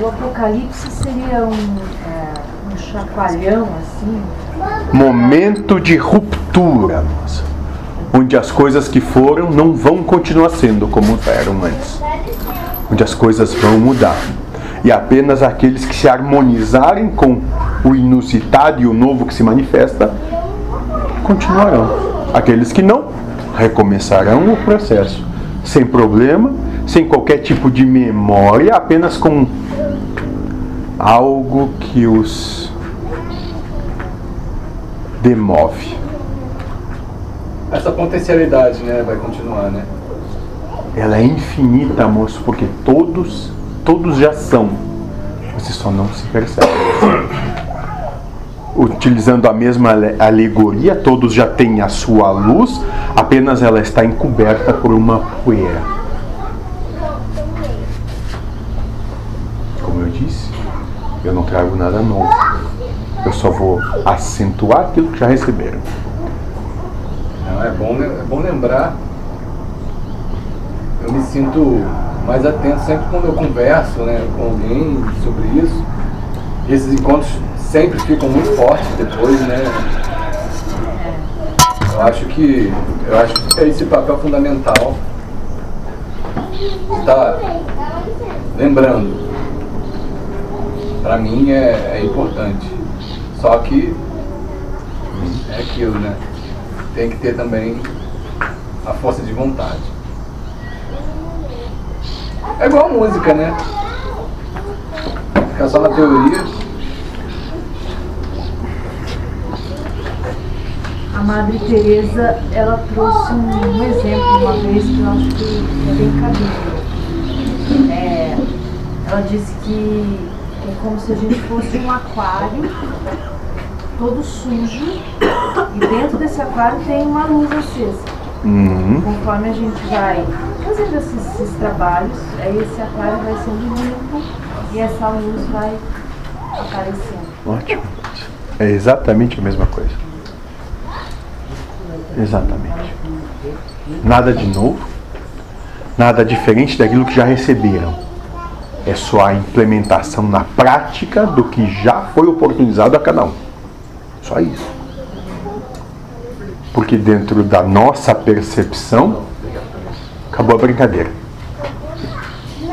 o Apocalipse seria um, é, um chacoalhão assim? Momento de ruptura, moça. Onde as coisas que foram não vão continuar sendo como eram antes. Onde as coisas vão mudar. E apenas aqueles que se harmonizarem com o inusitado e o novo que se manifesta continuarão. Aqueles que não recomeçarão o processo sem problema, sem qualquer tipo de memória, apenas com algo que os demove. Essa potencialidade, né, vai continuar, né? Ela é infinita, moço, porque todos, todos já são. Você só não se percebe. Utilizando a mesma alegoria, todos já têm a sua luz, apenas ela está encoberta por uma poeira. Como eu disse, eu não trago nada novo. Eu só vou acentuar aquilo que já receberam. Não, é, bom, é bom lembrar. Eu me sinto mais atento sempre quando eu converso né, com alguém sobre isso. E esses encontros sempre ficam muito fortes depois, né? Eu acho que eu acho que é esse papel fundamental está lembrando. Para mim é, é importante. Só que é aquilo, né? Tem que ter também a força de vontade. É igual música, né? Ficar só na teoria. A Madre Teresa, ela trouxe um exemplo uma vez que eu acho que é bem cabível. É, ela disse que é como se a gente fosse um aquário todo sujo e dentro desse aquário tem uma luz acesa. Uhum. Conforme a gente vai fazendo esses, esses trabalhos, aí esse aquário vai sendo limpo e essa luz vai aparecendo. Ótimo. É exatamente a mesma coisa. Exatamente. Nada de novo, nada diferente daquilo que já receberam. É só a implementação na prática do que já foi oportunizado a cada um. Só isso. Porque dentro da nossa percepção, acabou a brincadeira.